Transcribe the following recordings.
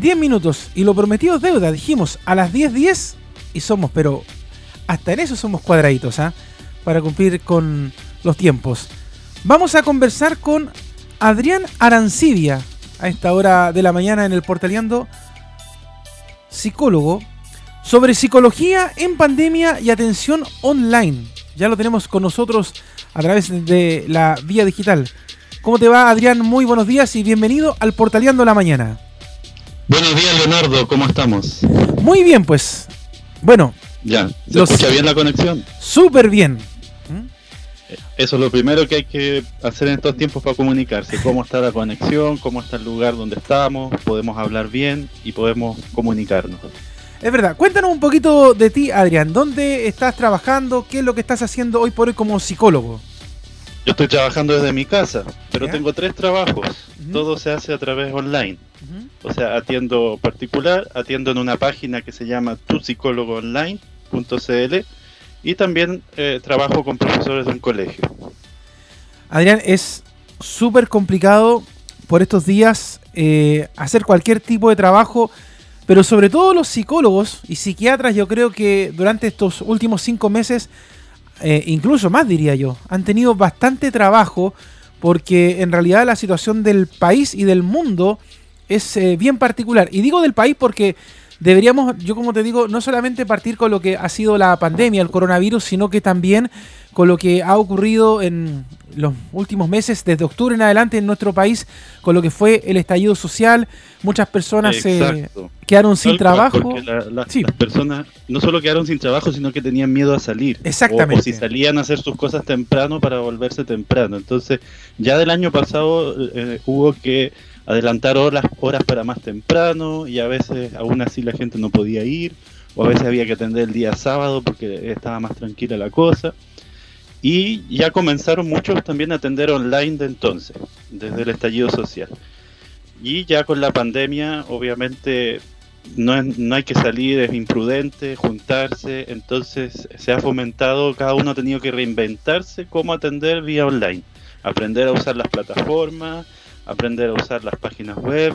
10 minutos y lo prometido es deuda. Dijimos a las 10.10 10, y somos, pero hasta en eso somos cuadraditos, ¿ah? Para cumplir con los tiempos. Vamos a conversar con Adrián Arancibia a esta hora de la mañana en el Portaleando, psicólogo, sobre psicología en pandemia y atención online. Ya lo tenemos con nosotros a través de la vía digital. ¿Cómo te va, Adrián? Muy buenos días y bienvenido al Portaleando la Mañana. Buenos días, Leonardo. ¿Cómo estamos? Muy bien, pues. Bueno. Ya, ¿se escucha bien la conexión? Súper bien. Eso es lo primero que hay que hacer en estos tiempos para comunicarse. Cómo está la conexión, cómo está el lugar donde estamos, podemos hablar bien y podemos comunicarnos. Es verdad. Cuéntanos un poquito de ti, Adrián. ¿Dónde estás trabajando? ¿Qué es lo que estás haciendo hoy por hoy como psicólogo? Yo estoy trabajando desde mi casa, pero tengo tres trabajos. Todo se hace a través online. O sea, atiendo particular, atiendo en una página que se llama tupsicólogoonline.cl y también eh, trabajo con profesores de un colegio. Adrián, es súper complicado por estos días eh, hacer cualquier tipo de trabajo, pero sobre todo los psicólogos y psiquiatras, yo creo que durante estos últimos cinco meses, eh, incluso más diría yo, han tenido bastante trabajo porque en realidad la situación del país y del mundo es bien particular. Y digo del país porque deberíamos, yo como te digo, no solamente partir con lo que ha sido la pandemia, el coronavirus, sino que también con lo que ha ocurrido en los últimos meses, desde octubre en adelante en nuestro país, con lo que fue el estallido social. Muchas personas se quedaron sin trabajo. Las personas no solo quedaron sin trabajo, sino que tenían miedo a salir. Exactamente. O, si salían a hacer sus cosas temprano para volverse temprano. Entonces, ya del año pasado eh, hubo que adelantar horas, horas para más temprano y a veces aún así la gente no podía ir o a veces había que atender el día sábado porque estaba más tranquila la cosa. Y ya comenzaron muchos también a atender online de entonces, desde el estallido social. Y ya con la pandemia, obviamente, no, no hay que salir, es imprudente juntarse, entonces se ha fomentado, cada uno ha tenido que reinventarse cómo atender vía online, aprender a usar las plataformas, aprender a usar las páginas web,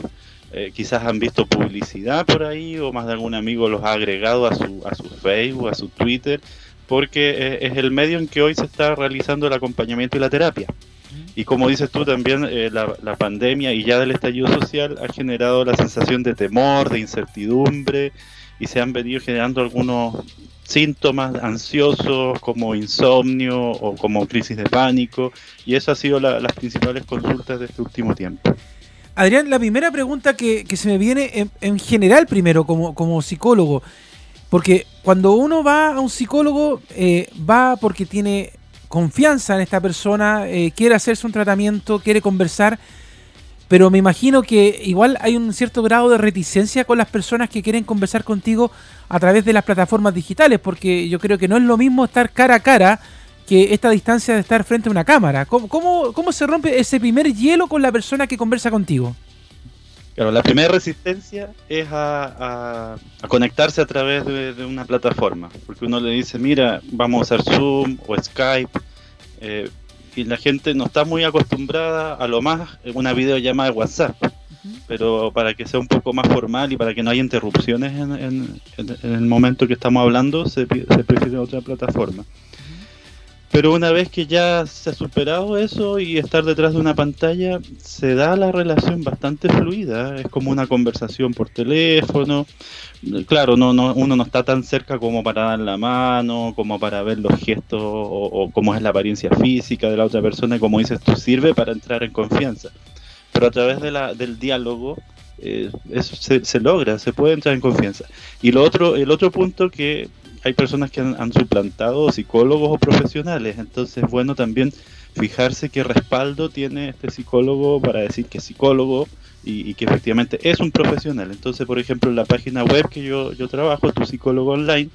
eh, quizás han visto publicidad por ahí o más de algún amigo los ha agregado a su, a su Facebook, a su Twitter, porque eh, es el medio en que hoy se está realizando el acompañamiento y la terapia. Y como dices tú también, eh, la, la, pandemia y ya del estallido social ha generado la sensación de temor, de incertidumbre y se han venido generando algunos síntomas ansiosos como insomnio o como crisis de pánico y eso ha sido las principales consultas de este último tiempo. Adrián, la primera pregunta que, se me viene en, general primero como, como, psicólogo, porque cuando uno va a un psicólogo eh, va porque tiene confianza en esta persona, eh, quiere hacerse un tratamiento, quiere conversar pero me imagino que igual hay un cierto grado de reticencia con las personas que quieren conversar contigo a través de las plataformas digitales, porque yo creo que no es lo mismo estar cara a cara que esta distancia de estar frente a una cámara. ¿Cómo, cómo, se rompe ese primer hielo con la persona que conversa contigo? Claro, la primera resistencia es a, conectarse a través de, una plataforma, porque uno le dice, mira, vamos a usar Zoom o Skype, eh, y la gente no está muy acostumbrada a lo más una videollamada de WhatsApp. Pero para que sea un poco más formal y para que no haya interrupciones en, el momento que estamos hablando, se, se prefiere otra plataforma. Pero una vez que ya se ha superado eso y estar detrás de una pantalla, se da la relación bastante fluida. Es como una conversación por teléfono. Claro, no, no, uno no está tan cerca como para dar la mano, como para ver los gestos o, cómo es la apariencia física de la otra persona. Como dices, tú sirve para entrar en confianza. Pero a través del diálogo, eh, eso se, se, logra, se puede entrar en confianza. Y lo otro, el otro punto que hay personas que han, suplantado psicólogos o profesionales, entonces bueno también fijarse qué respaldo tiene este psicólogo para decir que es psicólogo y, que efectivamente es un profesional. Entonces, por ejemplo, en la página web que yo, yo trabajo, Tu Psicólogo Online,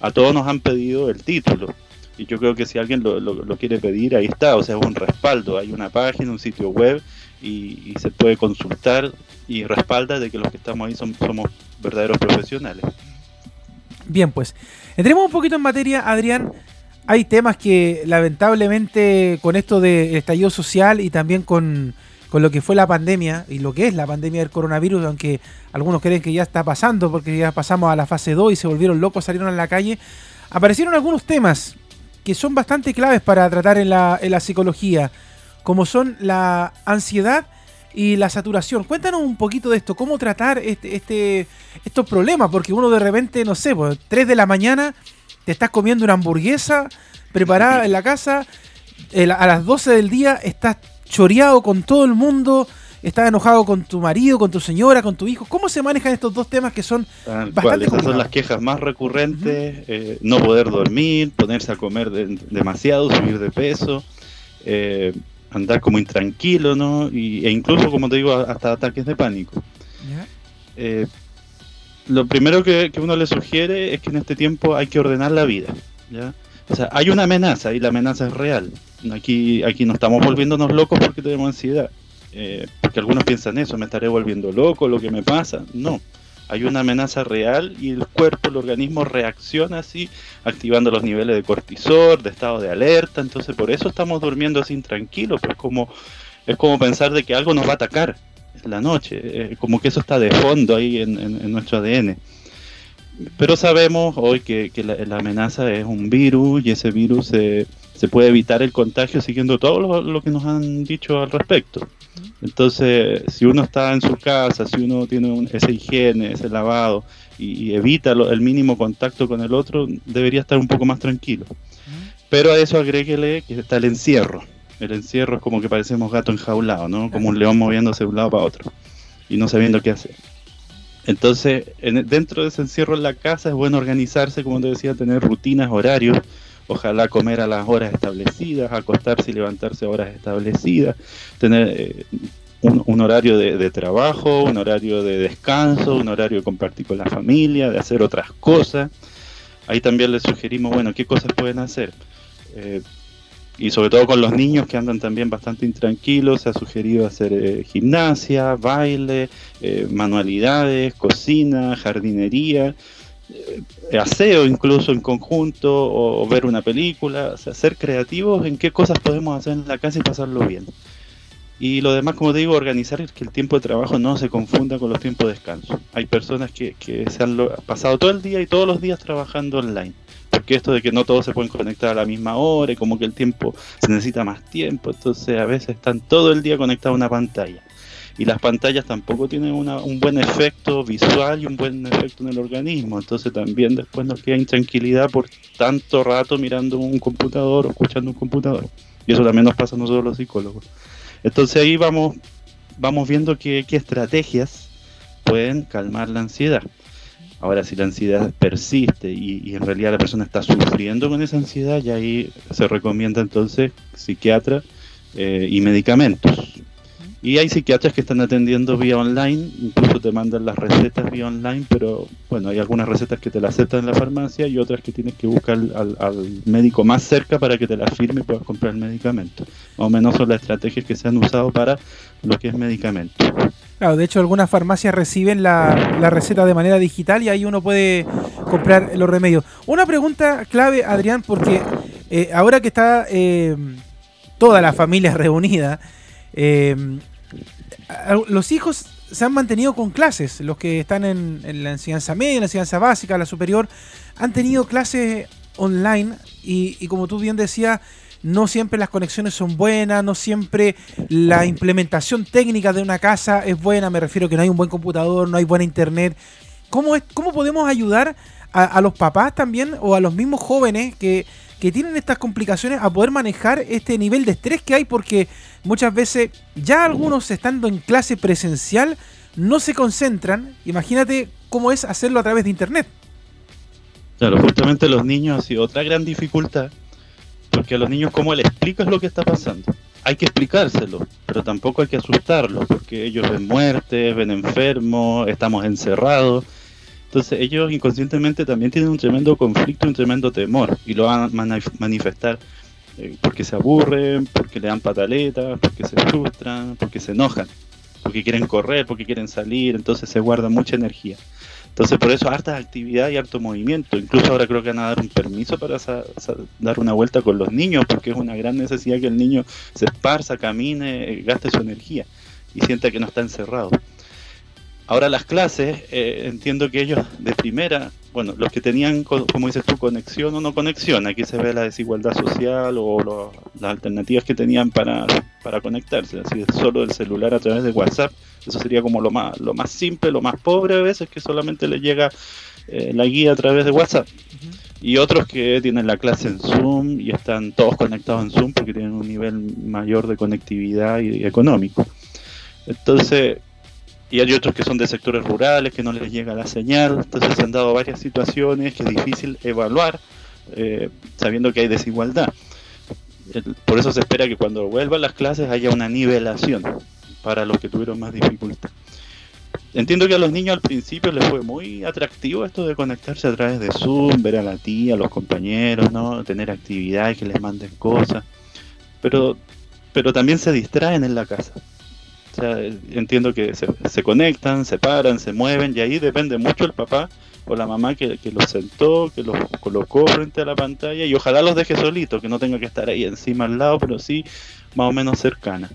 a todos nos han pedido el título. Y yo creo que si alguien lo, lo, quiere pedir, ahí está, o sea, es un respaldo. Hay una página, un sitio web y, se puede consultar y respalda de que los que estamos ahí somos verdaderos profesionales. Bien, pues entremos un poquito en materia, Adrián. Hay temas que lamentablemente con esto del estallido social y también con, con lo que fue la pandemia y lo que es la pandemia del coronavirus, aunque algunos creen que ya está pasando porque ya pasamos a la fase 2 y se volvieron locos, salieron a la calle, aparecieron algunos temas que son bastante claves para tratar en la, en la psicología, como son la ansiedad y la saturación. Cuéntanos un poquito de esto, cómo tratar este, este, estos problemas, porque uno de repente, no sé, pues 3 de la mañana te estás comiendo una hamburguesa preparada en la casa, a las 12 del día estás choreado con todo el mundo, estás enojado con tu marido, con tu señora, con tu hijo. ¿Cómo se manejan estos dos temas que son bastante Esas son las quejas más recurrentes, eh, no poder dormir, ponerse a comer demasiado, subir de peso. Eh, andar como intranquilo, ¿no? Y, e incluso, como te digo, hasta ataques de pánico. Eh, lo primero que, uno le sugiere es que en este tiempo hay que ordenar la vida, ¿ya? O sea, hay una amenaza y la amenaza es real. Aquí, aquí no estamos volviéndonos locos porque tenemos ansiedad. Eh, porque algunos piensan eso, me estaré volviendo loco, lo que me pasa. No, hay una amenaza real y el cuerpo, el organismo reacciona así, activando los niveles de cortisol, de estado de alerta, entonces por eso estamos durmiendo así tranquilos, pues como es como pensar de que algo nos va a atacar en la noche, eh, como que eso está de fondo ahí en, nuestro ADN. Pero sabemos hoy que, la, amenaza es un virus y ese virus se, se puede evitar el contagio siguiendo todo lo que nos han dicho al respecto. Entonces, si uno está en su casa, si uno tiene esa higiene, ese lavado y, evita el mínimo contacto con el otro, debería estar un poco más tranquilo. Pero a eso agréguele que está el encierro. El encierro es como que parecemos gato enjaulado, ¿no? Como un león moviéndose de un lado para otro y no sabiendo qué hacer. Entonces, dentro de ese encierro en la casa es bueno organizarse, como te decía, tener rutinas, horarios ojalá comer a las horas establecidas, acostarse y levantarse a horas establecidas, tener eh, un, horario de, trabajo, un horario de descanso, un horario de compartir con la familia, de hacer otras cosas. Ahí también les sugerimos, bueno, qué cosas pueden hacer. Eh, y sobre todo con los niños que andan también bastante intranquilos, se ha sugerido hacer eh, gimnasia, baile, manualidades, cocina, jardinería, eh, aseo incluso en conjunto o, ver una película, o sea, ser creativos en qué cosas podemos hacer en la casa y pasarlo bien. Y lo demás, como digo, organizar que el tiempo de trabajo no se confunda con los tiempos de descanso. Hay personas que, que se han pasado todo el día y todos los días trabajando online. Porque esto de que no todos se pueden conectar a la misma hora y como que el tiempo se necesita más tiempo, entonces a veces están todo el día conectados a una pantalla y las pantallas tampoco tienen un buen efecto visual y un buen efecto en el organismo, entonces también después nos queda intranquilidad por tanto rato mirando un computador o escuchando un computador. Y eso también nos pasa a nosotros los psicólogos. Entonces ahí vamos, vamos viendo qué, qué estrategias pueden calmar la ansiedad. Ahora, si la ansiedad persiste y, en realidad la persona está sufriendo con esa ansiedad, ya ahí se recomienda entonces psiquiatra eh, y medicamentos. Y hay psiquiatras que están atendiendo vía online, incluso te mandan las recetas vía online, pero bueno, hay algunas recetas que te las aceptan en la farmacia y otras que tienes que buscar al, médico más cerca para que te las firme y puedas comprar el medicamento. Más o menos son las estrategias que se han usado para lo que es medicamento. Claro, de hecho algunas farmacias reciben la, la receta de manera digital y ahí uno puede comprar los remedios. Una pregunta clave, Adrián, porque eh, ahora que está eh, toda la familia reunida, eh, los hijos se han mantenido con clases, los que están en, la enseñanza media, en la enseñanza básica, la superior, han tenido clases online y, como tú bien decías, no siempre las conexiones son buenas, no siempre la implementación técnica de una casa es buena, me refiero que no hay un buen computador, no hay buena internet. ¿Cómo, es, cómo podemos ayudar a los papás también o a los mismos jóvenes que que tienen estas complicaciones a poder manejar este nivel de estrés que hay porque muchas veces ya algunos estando en clase presencial no se concentran. Imagínate cómo es hacerlo a través de internet. Claro, justamente los niños ha sido otra gran dificultad porque a los niños cómo le explicas lo que está pasando. Hay que explicárselo, pero tampoco hay que asustarlos porque ellos ven muertes, ven enfermos, estamos encerrados entonces ellos inconscientemente también tienen un tremendo conflicto, un tremendo temor y lo van a manifestar eh, porque se aburren, porque le dan pataletas, porque se frustran, porque se enojan, porque quieren correr, porque quieren salir, entonces se guarda mucha energía. Entonces por eso harta actividad y harto movimiento. Incluso ahora creo que van a dar un permiso para dar una vuelta con los niños porque es una gran necesidad que el niño se esparza, camine, gaste su energía. y sienta que no está encerrado. Ahora las clases, eh, entiendo que ellos de primera, bueno, los que tenían, como dices tú, conexión o no conexión, aquí se ve la desigualdad social o las alternativas que tenían para, para conectarse, así solo el celular a través de WhatsApp, eso sería como lo más, lo más simple, lo más pobre a veces, que solamente le llega eh, la guía a través de WhatsApp. Y otros que tienen la clase en Zoom y están todos conectados en Zoom porque tienen un nivel mayor de conectividad y económico. Entonces, y hay otros que son de sectores rurales que no les llega la señal, entonces se han dado varias situaciones que es difícil evaluar eh, sabiendo que hay desigualdad. por eso se espera que cuando vuelvan las clases haya una nivelación para los que tuvieron más dificultad. Entiendo que a los niños al principio les fue muy atractivo esto de conectarse a través de Zoom, ver a la tía, a los compañeros, ¿no? tener actividades que les manden cosas, pero, pero también se distraen en la casa o entiendo que se, conectan, se paran, se mueven y ahí depende mucho el papá o la mamá que, que los sentó, que los colocó frente a la pantalla y ojalá los deje solitos, que no tenga que estar ahí encima al lado, pero sí más o menos cercana.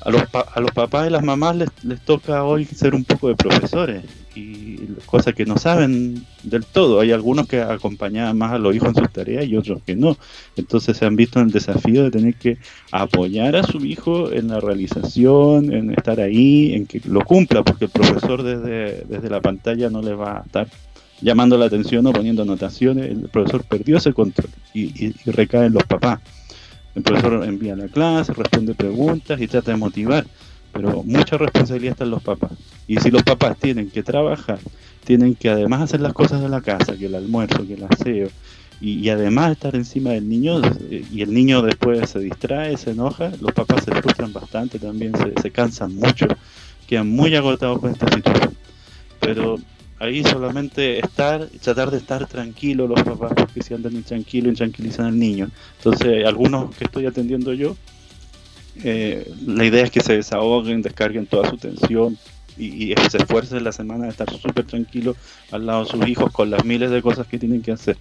A los, a los papás y las mamás les, les toca hoy ser un poco de profesores y cosas que no saben del todo. Hay algunos que acompañan más a los hijos en sus tareas y otros que no. Entonces se han visto en el desafío de tener que apoyar a su hijo en la realización, en estar ahí, en que lo cumpla, porque el profesor desde, desde la pantalla no le va a estar llamando la atención o poniendo anotaciones. El profesor perdió ese control y, y, y recae en los papás. El profesor envía la clase, responde preguntas y trata de motivar, pero mucha responsabilidad está en los papás. Y si los papás tienen que trabajar, tienen que además hacer las cosas de la casa, que el almuerzo, que el aseo, y, además estar encima del niño, eh, y el niño después se distrae, se enoja, los papás se frustran bastante también, se, cansan mucho, quedan muy agotados con esta situación. Pero ahí solamente estar, tratar de estar tranquilo los papás, porque si andan intranquilos, intranquilizan al niño. Entonces, algunos que estoy atendiendo yo, eh, la idea es que se desahoguen, descarguen toda su tensión y, y se esfuercen la semana de estar súper tranquilos al lado de sus hijos con las miles de cosas que tienen que hacer.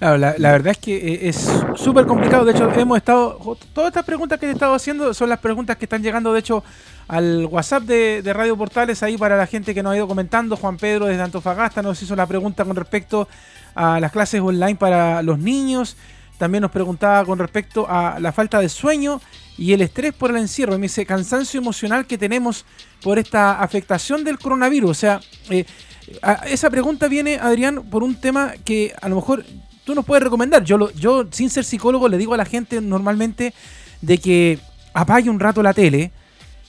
La, verdad es que eh, es súper complicado. De hecho, hemos estado. Todas estas preguntas que he estado haciendo son las preguntas que están llegando, de hecho, al WhatsApp de, de, Radio Portales, ahí para la gente que nos ha ido comentando. Juan Pedro desde Antofagasta nos hizo la pregunta con respecto a las clases online para los niños. También nos preguntaba con respecto a la falta de sueño y el estrés por el encierro. Me dice cansancio emocional que tenemos por esta afectación del coronavirus. O sea, eh, esa pregunta viene, Adrián, por un tema que a lo mejor tú nos puedes recomendar. Yo, lo, yo, sin ser psicólogo, le digo a la gente normalmente de que apague un rato la tele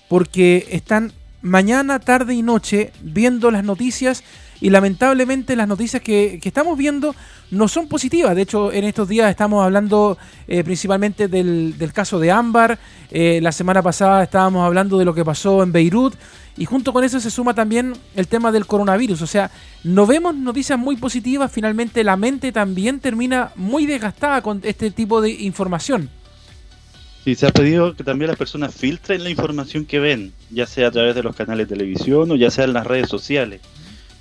porque están mañana, tarde y noche viendo las noticias y lamentablemente las noticias que, que, estamos viendo no son positivas. De hecho, en estos días estamos hablando eh, principalmente del, del, caso de Ámbar. Eh, la semana pasada estábamos hablando de lo que pasó en Beirut. Y junto con eso se suma también el tema del coronavirus. O sea, no vemos noticias muy positivas. Finalmente la mente también termina muy desgastada con este tipo de información. Sí, se ha pedido que también las personas filtren la información que ven, ya sea a través de los canales de televisión o ya sea en las redes sociales.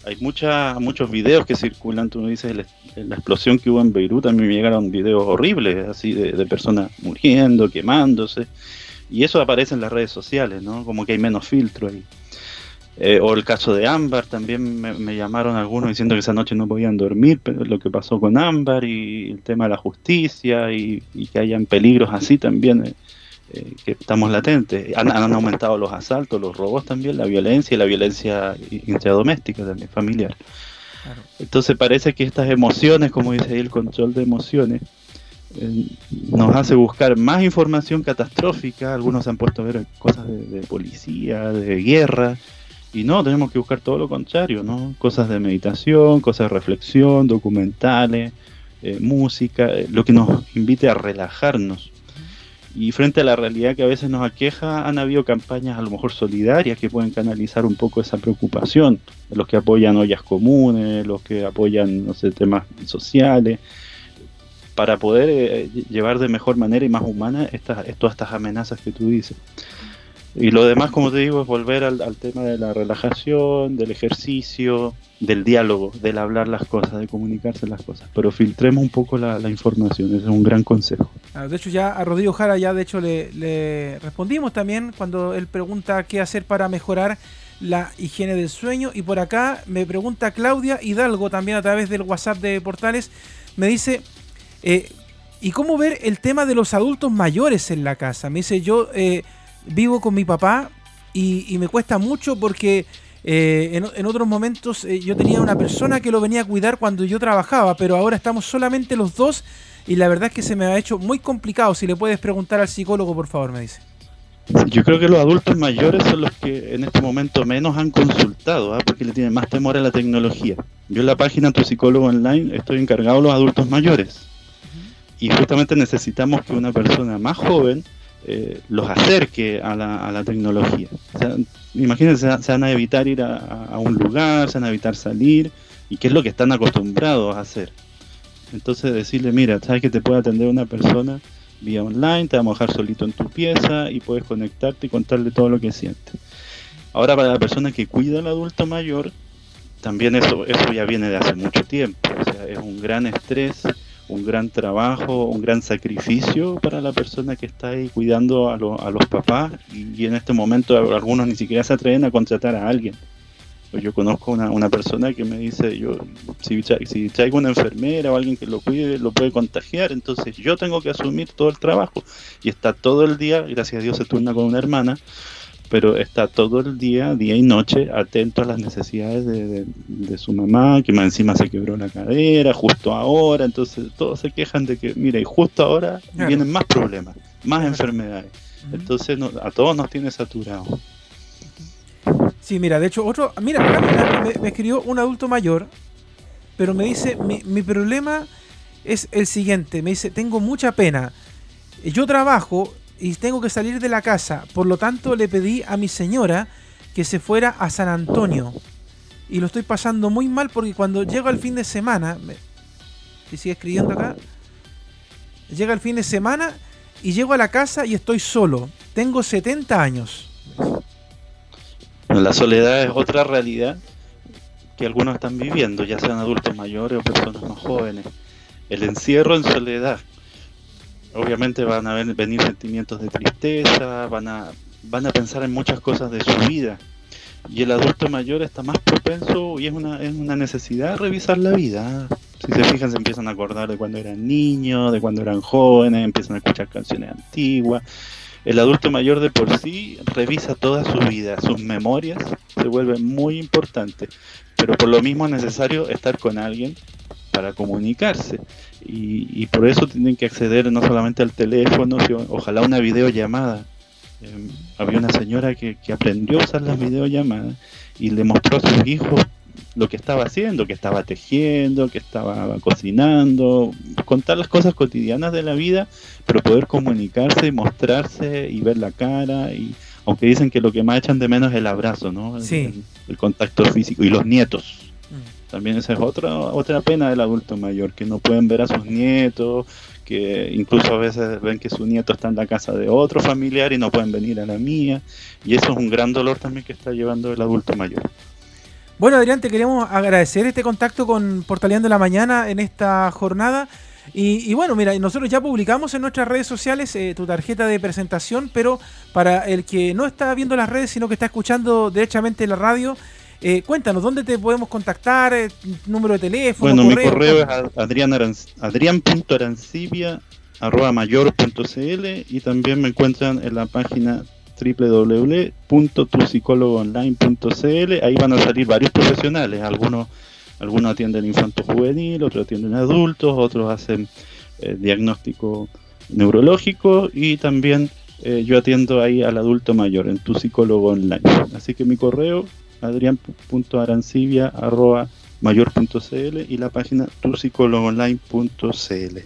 Hay mucha, muchos videos que circulan, tú me dices, la, explosión que hubo en Beirut, a mí me llegaron videos horribles, así de, de, personas muriendo, quemándose, y eso aparece en las redes sociales, ¿no? Como que hay menos filtro ahí. Eh, o el caso de Ámbar, también me, me, llamaron algunos diciendo que esa noche no podían dormir, pero lo que pasó con Ámbar y el tema de la justicia y, y que hayan peligros así también, eh, eh, que estamos latentes. Han, han, aumentado los asaltos, los robos también, la violencia y la violencia intradoméstica también, familiar. Claro. Entonces parece que estas emociones, como dice ahí, el control de emociones, eh, nos hace buscar más información catastrófica, algunos se han puesto a ver cosas de, de policía, de guerra, y no, tenemos que buscar todo lo contrario, ¿no? Cosas de meditación, cosas de reflexión, documentales, eh, música, eh, lo que nos invite a relajarnos. Y frente a la realidad que a veces nos aqueja, han habido campañas a lo mejor solidarias que pueden canalizar un poco esa preocupación. Los que apoyan ollas comunes, los que apoyan, no sé, temas sociales, para poder eh, llevar de mejor manera y más humana estas, todas estas amenazas que tú dices. Y lo demás, como te digo, es volver al, tema de la relajación, del ejercicio, del diálogo, del hablar las cosas, de comunicarse las cosas. Pero filtremos un poco la, información, ese es un gran consejo. Ah, de hecho, ya a Rodrigo Jara ya de hecho le, le respondimos también cuando él pregunta qué hacer para mejorar la higiene del sueño. Y por acá me pregunta Claudia Hidalgo también a través del WhatsApp de Portales. Me dice, eh, ¿y cómo ver el tema de los adultos mayores en la casa? Me dice, yo eh, vivo con mi papá y, me cuesta mucho porque eh, en, otros momentos yo tenía una persona que lo venía a cuidar cuando yo trabajaba, pero ahora estamos solamente los dos y la verdad es que se me ha hecho muy complicado. Si le puedes preguntar al psicólogo, por favor, me dice. Yo creo que los adultos mayores son los que en este momento menos han consultado, ¿ah? porque le tienen más temor a la tecnología. Yo en la página Tu Psicólogo Online estoy encargado de los adultos mayores. Y justamente necesitamos que una persona más joven eh, los acerque a la, tecnología. O imagínense, se, van a evitar ir a, un lugar, se van a evitar salir, y qué es lo que están acostumbrados a hacer. Entonces decirle, mira, sabes que te puede atender una persona vía online, te vamos a dejar solito en tu pieza y puedes conectarte y contarle todo lo que sientes. Ahora para la persona que cuida al adulto mayor, también eso, eso ya viene de hace mucho tiempo. O sea, es un gran estrés, un gran trabajo, un gran sacrificio para la persona que está ahí cuidando a, a los papás y, en este momento algunos ni siquiera se atreven a contratar a alguien. Pues yo conozco una, una persona que me dice, yo si, si traigo una enfermera o alguien que lo cuide, lo puede contagiar, entonces yo tengo que asumir todo el trabajo. Y está todo el día, gracias a Dios se turna con una hermana, pero está todo el día, día y noche, atento a las necesidades de, de, su mamá, que más encima se quebró la cadera, justo ahora, entonces todos se quejan de que, mira, y justo ahora vienen más problemas, más enfermedades. Entonces a todos nos tiene saturado. Sí, mira, de hecho, otro. Mira, me, escribió un adulto mayor, pero me dice: mi, mi problema es el siguiente. Me dice: Tengo mucha pena. Yo trabajo y tengo que salir de la casa. Por lo tanto, le pedí a mi señora que se fuera a San Antonio. Y lo estoy pasando muy mal porque cuando llego al fin de semana. si sigue escribiendo acá. Llega el fin de semana y llego a la casa y estoy solo. Tengo 70 años. La soledad es otra realidad que algunos están viviendo, ya sean adultos mayores o personas más jóvenes. El encierro en soledad. Obviamente van a venir sentimientos de tristeza, van a, van a pensar en muchas cosas de su vida. Y el adulto mayor está más propenso y es una, es una necesidad revisar la vida. Si se fijan, se empiezan a acordar de cuando eran niños, de cuando eran jóvenes, empiezan a escuchar canciones antiguas el adulto mayor de por sí revisa toda su vida, sus memorias, se vuelve muy importante, pero por lo mismo es necesario estar con alguien para comunicarse y, por eso tienen que acceder no solamente al teléfono, sino ojalá una videollamada. Em, había una señora que, que aprendió a usar las videollamadas y le mostró a sus hijos lo que estaba haciendo, que estaba tejiendo, que estaba cocinando, contar las cosas cotidianas de la vida, pero poder comunicarse y mostrarse y ver la cara y aunque dicen que lo que más echan de menos es el abrazo, ¿no? Sí. El, contacto físico y los nietos. También esa es otra otra pena del adulto mayor, que no pueden ver a sus nietos, que incluso a veces ven que su nieto está en la casa de otro familiar y no pueden venir a la mía, y eso es un gran dolor también que está llevando el adulto mayor. Bueno, Adrián, te queremos agradecer este contacto con Portaleando la Mañana en esta jornada. Y, bueno, mira, nosotros ya publicamos en nuestras redes sociales eh, tu tarjeta de presentación, pero para el que no está viendo las redes, sino que está escuchando derechamente la radio, eh, cuéntanos, ¿dónde te podemos contactar? Eh, número de teléfono. Bueno, mi correo es adrian.arancibia.mayor.cl y también me encuentran en la página www.tupsicólogoonline.cl. Ahí van a salir varios profesionales, algunos algunos atienden infanto juvenil, otros atienden adultos, otros hacen eh, diagnóstico neurológico y también eh, yo atiendo ahí al adulto mayor en tu psicólogo online. Así que mi correo adrian.arancibia.mayor.cl y la página tupsicólogoonline.cl.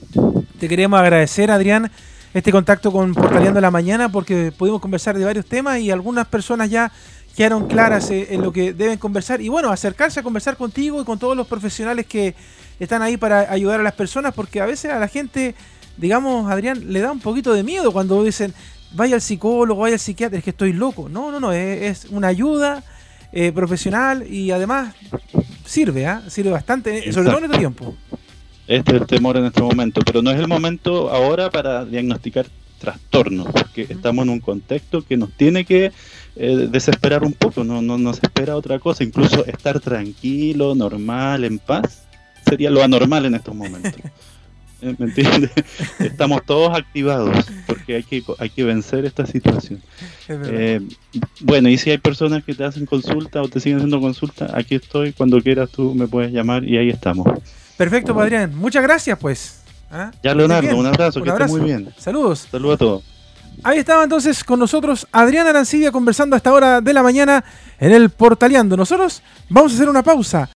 Te queremos agradecer, Adrián, este contacto con Portaleando la Mañana porque pudimos conversar de varios temas y algunas personas ya quedaron claras eh, en lo que deben conversar y bueno, acercarse a conversar contigo y con todos los profesionales que están ahí para ayudar a las personas porque a veces a la gente, digamos, Adrián, le da un poquito de miedo cuando dicen, vaya al psicólogo, vaya al psiquiatra, es que estoy loco. No, no, no, es, una ayuda eh, profesional y además sirve, ¿ah? sirve bastante, sobre todo en este tiempo. Este es el temor en este momento, pero no es el momento ahora para diagnosticar trastornos, porque estamos en un contexto que nos tiene que eh, desesperar un poco, no, no nos espera otra cosa, incluso estar tranquilo, normal, en paz, sería lo anormal en estos momentos. ¿Me entiendes? Estamos todos activados porque hay que, hay que vencer esta situación. Eh, bueno, y si hay personas que te hacen consulta o te siguen haciendo consulta, aquí estoy. Cuando quieras tú me puedes llamar y ahí estamos. Perfecto, Adrián. Muchas gracias, pues. ¿Ah? Ya, Leonardo, un abrazo, que esté muy bien. Saludos. Saludos a todos. Ahí estaba entonces con nosotros Adrián Arancibia conversando a esta hora de la mañana en el Portaleando. Nosotros vamos a hacer una pausa.